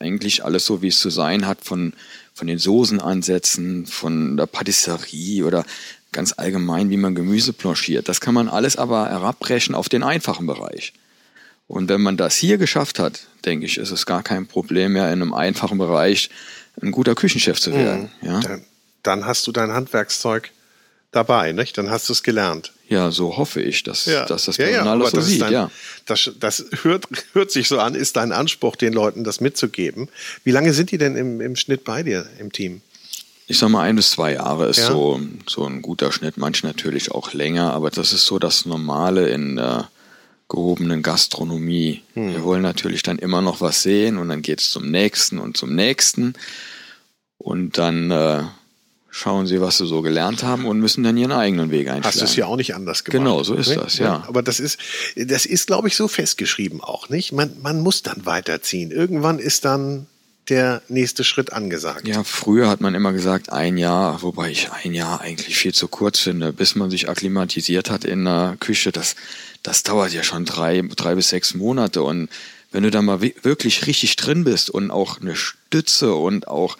eigentlich alles so, wie es zu sein hat, von, von den Soßenansätzen, von der Patisserie oder ganz allgemein, wie man Gemüse planchiert. Das kann man alles aber herabbrechen auf den einfachen Bereich. Und wenn man das hier geschafft hat, denke ich, ist es gar kein Problem mehr, in einem einfachen Bereich ein guter Küchenchef zu werden. Mhm. Ja? Dann, dann hast du dein Handwerkszeug dabei, nicht? Dann hast du es gelernt. Ja, so hoffe ich, dass, ja. dass das Personal ja, ja, das so das sieht. Dein, ja. Das, das hört, hört sich so an, ist dein Anspruch, den Leuten das mitzugeben. Wie lange sind die denn im, im Schnitt bei dir im Team? ich sag mal, ein bis zwei Jahre ist Ja. so, so ein guter Schnitt, manche natürlich auch länger, aber das ist so das Normale in der gehobenen Gastronomie. Hm. Wir wollen natürlich dann immer noch was sehen und dann geht's zum nächsten und zum nächsten und dann äh, schauen sie, was sie so gelernt haben und müssen dann ihren eigenen Weg einschlagen. Hast du es ja auch nicht anders gemacht. Genau, so ist ne? das, ja. Aber das ist, das ist, glaube ich, so festgeschrieben auch, nicht? Man, man muss dann weiterziehen. Irgendwann ist dann der nächste Schritt angesagt. Ja, früher hat man immer gesagt, ein Jahr, wobei ich ein Jahr eigentlich viel zu kurz finde, bis man sich akklimatisiert hat in der Küche. Das, das dauert ja schon drei, drei bis sechs Monate. Und wenn du da mal wi- wirklich richtig drin bist und auch eine Stütze und auch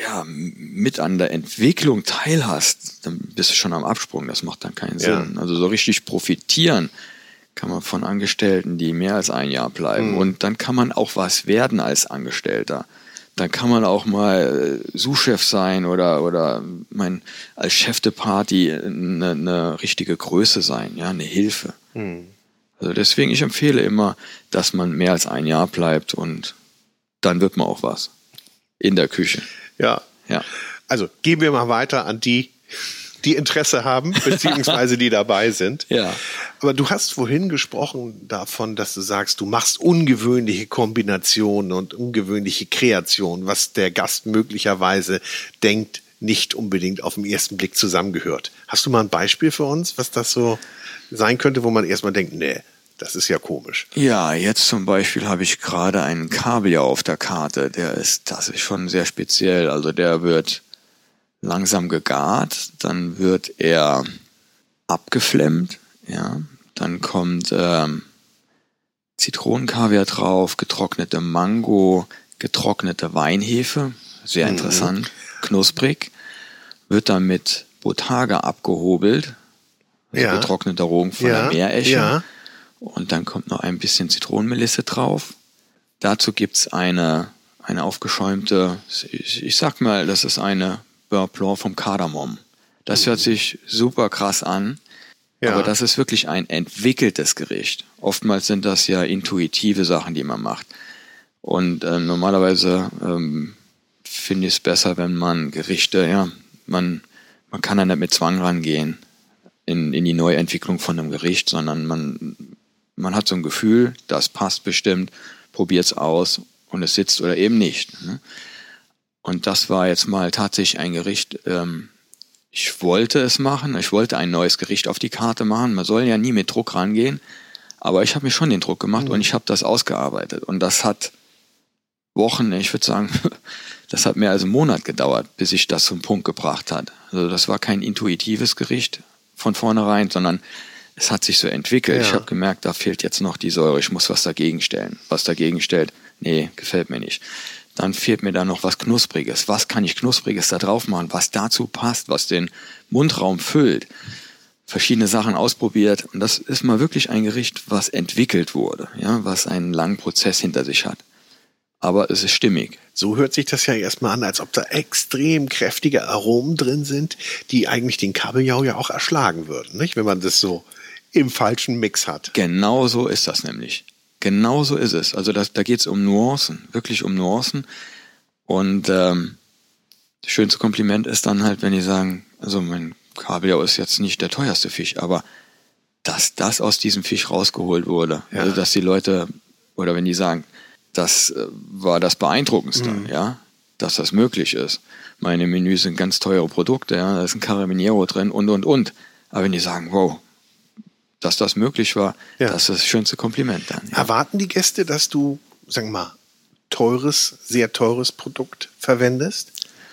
ja, mit an der Entwicklung teilhast, dann bist du schon am Absprung. Das macht dann keinen Ja. Sinn. Also so richtig profitieren kann man von Angestellten, die mehr als ein Jahr bleiben. Und dann kann man auch was werden als Angestellter. Dann kann man auch mal äh, Sous-Chef sein oder, oder mein, als Chef de Party eine, eine richtige Größe sein, ja, eine Hilfe. Also deswegen, ich empfehle immer, dass man mehr als ein Jahr bleibt und dann wird man auch was. In der Küche. Ja. Ja. Also gehen wir mal weiter an die, die Interesse haben, [LAUGHS] beziehungsweise die dabei sind. Ja. Aber du hast vorhin gesprochen davon, dass du sagst, du machst ungewöhnliche Kombinationen und ungewöhnliche Kreationen, was der Gast möglicherweise denkt, nicht unbedingt auf den ersten Blick zusammengehört. Hast du mal ein Beispiel für uns, was das so sein könnte, wo man erstmal denkt, nee, das ist ja komisch. Ja, jetzt zum Beispiel habe ich gerade einen Kabeljau auf der Karte. Der ist, das ist schon sehr speziell. Also der wird langsam gegart, dann wird er abgeflemmt, ja. Dann kommt ähm, Zitronenkaviar drauf, getrocknete Mango, getrocknete Weinhefe, sehr interessant, knusprig, wird dann mit Botage abgehobelt, also Ja. getrockneter Rogen von Ja, der Meeresche. ja. Und dann kommt noch ein bisschen Zitronenmelisse drauf. Dazu gibt's eine, eine aufgeschäumte, ich, ich sag mal, das ist eine Beurre Blanc vom Kardamom. Das hört sich super krass an. Ja. Aber das ist wirklich ein entwickeltes Gericht. Oftmals sind das ja intuitive Sachen, die man macht. Und äh, normalerweise ähm, finde ich es besser, wenn man Gerichte, ja, man, man kann da nicht mit Zwang rangehen in, in die Neuentwicklung von einem Gericht, sondern man, man hat so ein Gefühl, das passt bestimmt, probiert's aus und es sitzt oder eben nicht. Ne? Und das war jetzt mal tatsächlich ein Gericht, ähm, ich wollte es machen, ich wollte ein neues Gericht auf die Karte machen. Man soll ja nie mit Druck rangehen, aber ich habe mir schon den Druck gemacht und ich habe das ausgearbeitet. Und das hat Wochen, ich würde sagen, [LAUGHS] das hat mehr als einen Monat gedauert, bis ich das zum Punkt gebracht hat. Also das war kein intuitives Gericht von vornherein, sondern es hat sich so entwickelt. Ja. Ich habe gemerkt, da fehlt jetzt noch die Säure, ich muss was dagegen stellen. Was dagegen stellt, nee, gefällt mir nicht. Dann fehlt mir da noch was Knuspriges. Was kann ich Knuspriges da drauf machen, was dazu passt, was den Mundraum füllt? Verschiedene Sachen ausprobiert und das ist mal wirklich ein Gericht, was entwickelt wurde, ja, was einen langen Prozess hinter sich hat. Aber es ist stimmig. So hört sich das ja erstmal an, als ob da extrem kräftige Aromen drin sind, die eigentlich den Kabeljau ja auch erschlagen würden, nicht? Wenn man das so im falschen Mix hat. Genau so ist das nämlich. Genau so ist es. Also das, da geht es um Nuancen, wirklich um Nuancen. Und ähm, das schönste Kompliment ist dann halt, wenn die sagen, also mein Kabeljau ist jetzt nicht der teuerste Fisch, aber dass das aus diesem Fisch rausgeholt wurde. Ja. Also dass die Leute, oder wenn die sagen, das äh, war das Beeindruckendste, ja, dass das möglich ist. Meine Menüs sind ganz teure Produkte, ja, da ist ein Carabiniero drin und, und, und. Aber wenn die sagen, wow, dass das möglich war, Ja. das ist das schönste Kompliment dann. Ja. Erwarten die Gäste, dass du, sagen wir mal, teures, sehr teures Produkt verwendest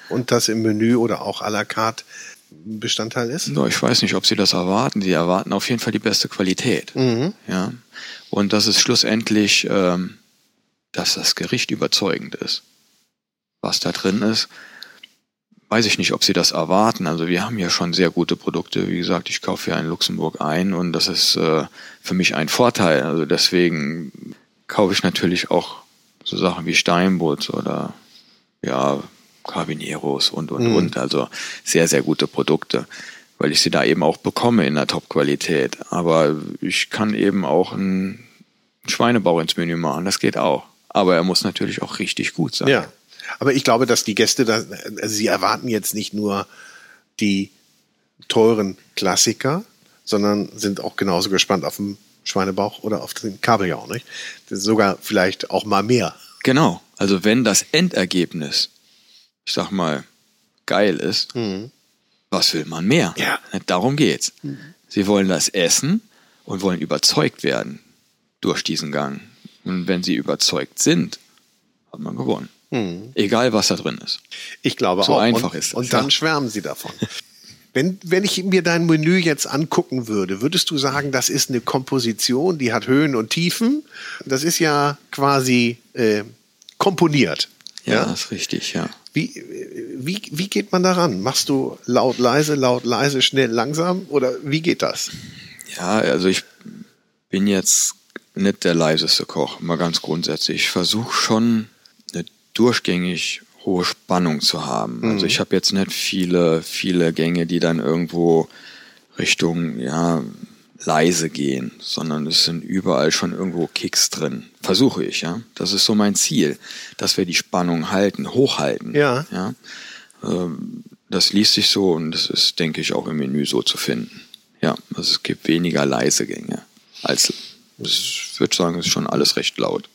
und das im Menü oder auch à la carte Bestandteil ist? No, ich weiß nicht, ob sie das erwarten. Sie erwarten auf jeden Fall die beste Qualität. Mhm. Ja. Und das ist schlussendlich, ähm, dass das Gericht überzeugend ist. Was da drin ist, weiß ich nicht, ob sie das erwarten. Also wir haben ja schon sehr gute Produkte. Wie gesagt, ich kaufe ja in Luxemburg ein und das ist äh, für mich ein Vorteil. Also deswegen kaufe ich natürlich auch so Sachen wie Steinbutt oder ja, Carbineros und und und. Also sehr, sehr gute Produkte, weil ich sie da eben auch bekomme in der Top-Qualität. Aber ich kann eben auch einen Schweinebauch ins Menü machen, das geht auch. Aber er muss natürlich auch richtig gut sein. Ja. Aber ich glaube, dass die Gäste da, also sie erwarten jetzt nicht nur die teuren Klassiker, sondern sind auch genauso gespannt auf den Schweinebauch oder auf den Kabeljau, nicht? Das ist sogar vielleicht auch mal mehr. Genau. Also wenn das Endergebnis, ich sag mal, geil ist, Mhm. was will man mehr? Ja. Darum geht's. Sie wollen das essen und wollen überzeugt werden durch diesen Gang. Und wenn sie überzeugt sind, hat man gewonnen. Egal, was da drin ist. Ich glaube So auch. einfach und, ist es, Und dann ja. schwärmen sie davon. Wenn, wenn ich mir dein Menü jetzt angucken würde, würdest du sagen, das ist eine Komposition, die hat Höhen und Tiefen? Das ist ja quasi äh, komponiert. Ja, Ja? das ist richtig, ja. Wie, äh, wie, wie geht man daran? Machst du laut, leise, laut, leise, schnell, langsam? Oder wie geht das? Ja, also ich bin jetzt nicht der leiseste Koch, mal ganz grundsätzlich. Ich versuche schon durchgängig hohe Spannung zu haben. Also ich habe jetzt nicht viele, viele Gänge, die dann irgendwo Richtung, ja, leise gehen, sondern es sind überall schon irgendwo Kicks drin. Versuche ich, ja. Das ist so mein Ziel, dass wir die Spannung halten, hochhalten. Ja. ja. Ähm, Das liest sich so und das ist, denke ich, auch im Menü so zu finden. Ja, also es gibt weniger leise Gänge als, ich würde sagen, es ist schon alles recht laut.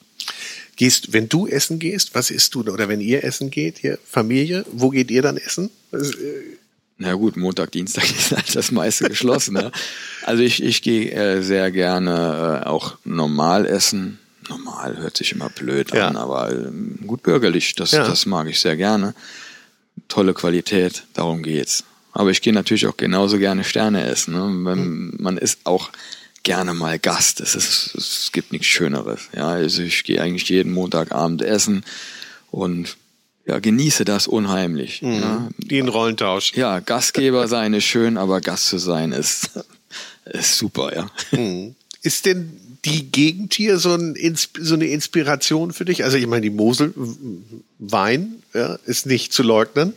Gehst, wenn du essen gehst, was isst du? Oder wenn ihr essen geht, ihr Familie, wo geht ihr dann essen? Das, äh, Na gut, Montag, Dienstag [LAUGHS] ist halt das meiste geschlossen. Ne? Also ich, ich gehe äh, sehr gerne äh, auch normal essen. Normal hört sich immer blöd Ja. an, aber ähm, gut bürgerlich, das, Ja. das mag ich sehr gerne. Tolle Qualität, darum geht's. Aber ich gehe natürlich auch genauso gerne Sterne essen. Ne? Wenn, Hm. Man ist auch gerne mal Gast. Es, ist, es gibt nichts Schöneres. Ja, also ich gehe eigentlich jeden Montagabend essen und ja, genieße das unheimlich. Mhm. Ja. die einen Rollentausch. Ja, Gastgeber sein ist schön, aber Gast zu sein ist, ist super, ja. Mhm. Ist denn die Gegend hier so, ein, so eine Inspiration für dich? Also ich meine, die Mosel, Wein, ja, ist nicht zu leugnen.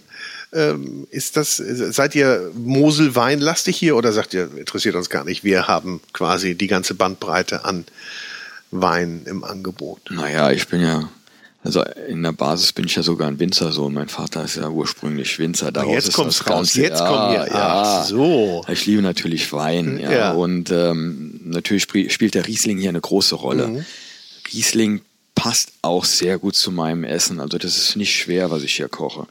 Ähm, ist das, seid ihr Mosel-Wein lastig hier oder sagt ihr, interessiert uns gar nicht, wir haben quasi die ganze Bandbreite an Wein im Angebot? Naja, ich bin ja, also in der Basis bin ich ja sogar ein Winzersohn. Mein Vater ist ja ursprünglich Winzer. Daraus jetzt ist kommt's das raus, Ganze- jetzt kommen wir- ach so. Ich liebe natürlich Wein, ja. Ja. Und ähm, natürlich spielt der Riesling hier eine große Rolle. Mhm. Riesling passt auch sehr gut zu meinem Essen. Also das ist nicht schwer, was ich hier koche.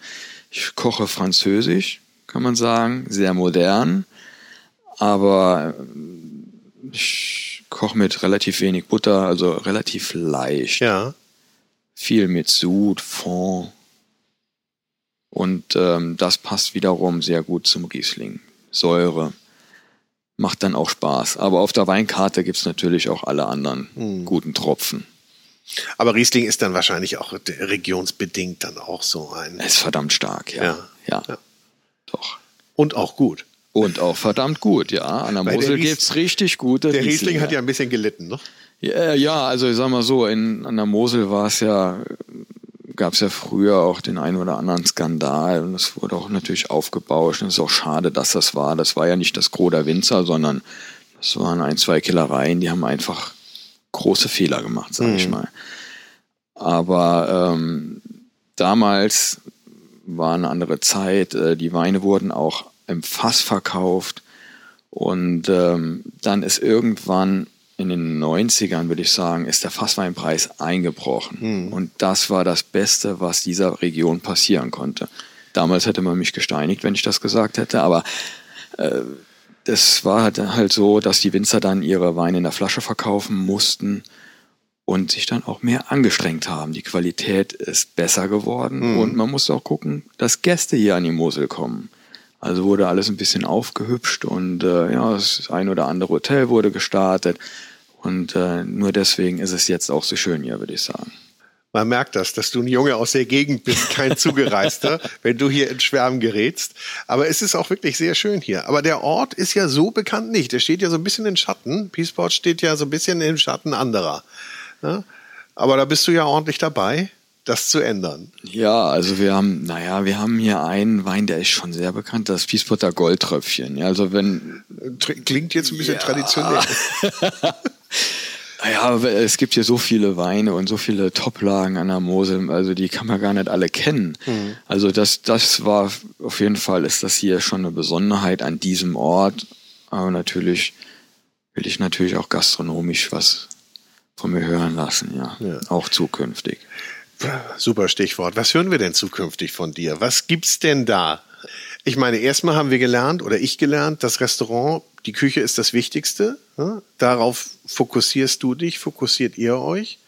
Ich koche französisch, kann man sagen, sehr modern, aber ähm, ich koche mit relativ wenig Butter, also relativ leicht. Ja. Viel mit Sud, Fond. Und ähm, das passt wiederum sehr gut zum Riesling. Säure. Macht dann auch Spaß. Aber auf der Weinkarte gibt's natürlich auch alle anderen Hm. guten Tropfen. Aber Riesling ist dann wahrscheinlich auch regionsbedingt dann auch so ein. Ist verdammt stark, ja. Ja. Ja. Ja. Doch. Und auch gut. Und auch verdammt gut, ja. An der Weil der Mosel Ries- gibt's richtig gute Der Riesling hat ja ein bisschen gelitten, ne? Ja, ja, also ich sag mal so, in, an der Mosel war es ja, gab es ja früher auch den einen oder anderen Skandal und es wurde auch natürlich aufgebauscht. Und es ist auch schade, dass das war. Das war ja nicht das Gros der Winzer, sondern das waren ein, zwei Killereien, die haben einfach große Fehler gemacht, sage ich mal. Aber ähm, damals war eine andere Zeit. Äh, die Weine wurden auch im Fass verkauft. Und ähm, dann ist irgendwann in den 90ern, würde ich sagen, ist der Fassweinpreis eingebrochen. Und das war das Beste, was dieser Region passieren konnte. Damals hätte man mich gesteinigt, wenn ich das gesagt hätte, aber äh, das war halt- halt so, dass die Winzer dann ihre Weine in der Flasche verkaufen mussten und sich dann auch mehr angestrengt haben. Die Qualität ist besser geworden und man musste auch gucken, dass Gäste hier an die Mosel kommen. Also wurde alles ein bisschen aufgehübscht und äh, ja, das ein oder andere Hotel wurde gestartet und äh, nur deswegen ist es jetzt auch so schön hier, würde ich sagen. Man merkt das, dass du ein Junge aus der Gegend bist, kein [LAUGHS] Zugereister, wenn du hier in Schwärmen gerätst. Aber es ist auch wirklich sehr schön hier. Aber der Ort ist ja so bekannt nicht. Der steht ja so ein bisschen in Schatten. Peaceport steht ja so ein bisschen im Schatten anderer. Ne? Aber da bist du ja ordentlich dabei, das zu ändern. Ja, also wir haben, naja, wir haben hier einen Wein, der ist schon sehr bekannt, das Piespotter Goldtröpfchen. Ja, also wenn Klingt jetzt ein bisschen Ja. traditionell. [LAUGHS] Ja, es gibt hier so viele Weine und so viele Toplagen an der Mosel, also die kann man gar nicht alle kennen. Mhm. Also das, das war auf jeden Fall ist das hier schon eine Besonderheit an diesem Ort. Aber natürlich will ich natürlich auch gastronomisch was von mir hören lassen, ja. ja. Auch zukünftig. Super Stichwort. Was hören wir denn zukünftig von dir? Was gibt's denn da? Ich meine, erstmal haben wir gelernt oder ich gelernt, das Restaurant, die Küche ist das Wichtigste. Darauf fokussierst du dich, fokussiert ihr euch.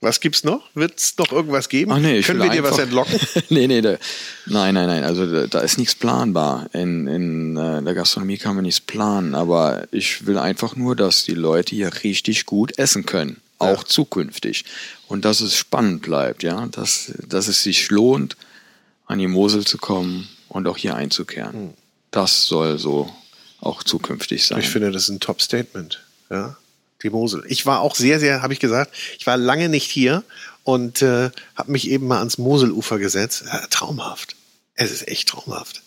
Was gibt's noch? Wird es noch irgendwas geben? Ach nee, Können wir dir was entlocken? [LAUGHS] nee, nee, da, nein, nein, nein. Also da, da ist nichts planbar. In, in äh, der Gastronomie kann man nichts planen. Aber ich will einfach nur, dass die Leute hier richtig gut essen können. Auch ja. zukünftig. Und dass es spannend bleibt, ja. Dass, dass es sich lohnt, an die Mosel zu kommen und auch hier einzukehren. Hm. Das soll so auch zukünftig sein. Ich finde, das ist ein Top-Statement. Ja die Mosel. Ich war auch sehr, sehr, habe ich gesagt, ich war lange nicht hier und äh, habe mich eben mal ans Moselufer gesetzt. Ja, traumhaft. Es ist echt traumhaft.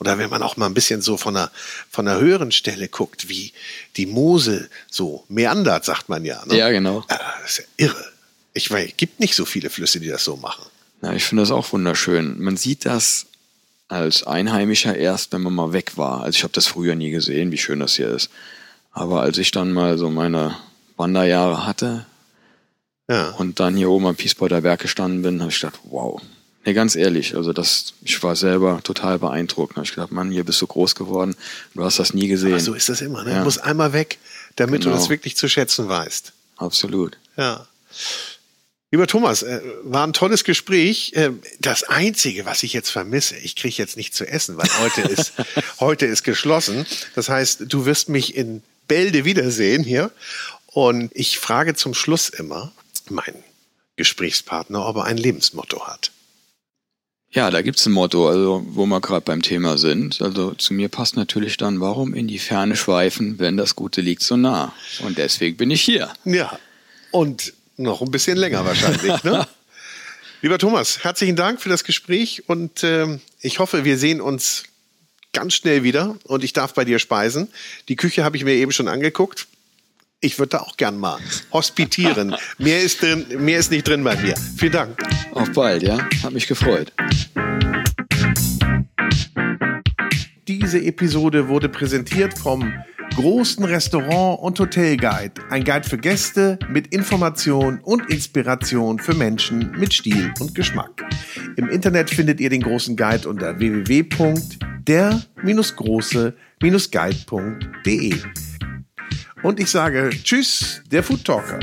Oder wenn man auch mal ein bisschen so von einer, von einer höheren Stelle guckt, wie die Mosel so meandert, sagt man ja. Ne? Ja, genau. Ja, das ist ja irre. Ich weiß, es gibt nicht so viele Flüsse, die das so machen. Ja, ich finde das auch wunderschön. Man sieht das als Einheimischer erst, wenn man mal weg war. Also ich habe das früher nie gesehen, wie schön das hier ist. Aber als ich dann mal so meine Wanderjahre hatte ja. und dann hier oben am Piesbeuter Berg gestanden bin, habe ich gedacht, wow. Nee, ganz ehrlich, also das, ich war selber total beeindruckt. Da habe ich gedacht, Mann, hier bist du groß geworden, du hast das nie gesehen. Ach, so ist das immer, ne? Ja. Du musst einmal weg, damit genau. du das wirklich zu schätzen weißt. Absolut. Ja. Lieber Thomas, äh, war ein tolles Gespräch. Ähm, das Einzige, was ich jetzt vermisse, ich kriege jetzt nicht zu essen, weil heute [LAUGHS] ist, heute ist geschlossen. Das heißt, du wirst mich in Bälde wiedersehen hier. Und ich frage zum Schluss immer meinen Gesprächspartner, ob er ein Lebensmotto hat. Ja, da gibt's ein Motto, also wo wir gerade beim Thema sind. Also zu mir passt natürlich dann, warum in die Ferne schweifen, wenn das Gute liegt so nah. Und deswegen bin ich hier. Ja, und noch ein bisschen länger wahrscheinlich. Ne? [LAUGHS] Lieber Thomas, herzlichen Dank für das Gespräch und äh, ich hoffe, wir sehen uns ganz schnell wieder und ich darf bei dir speisen. Die Küche habe ich mir eben schon angeguckt. Ich würde da auch gern mal hospitieren. [LAUGHS] mehr ist drin, mehr ist nicht drin bei mir. Vielen Dank. Auf bald, ja. Hat mich gefreut. Diese Episode wurde präsentiert vom großen Restaurant und Hotelguide. Ein Guide für Gäste mit Information und Inspiration für Menschen mit Stil und Geschmack. Im Internet findet ihr den großen Guide unter www.der-große-guide.de. Und ich sage Tschüss, der Food Talker.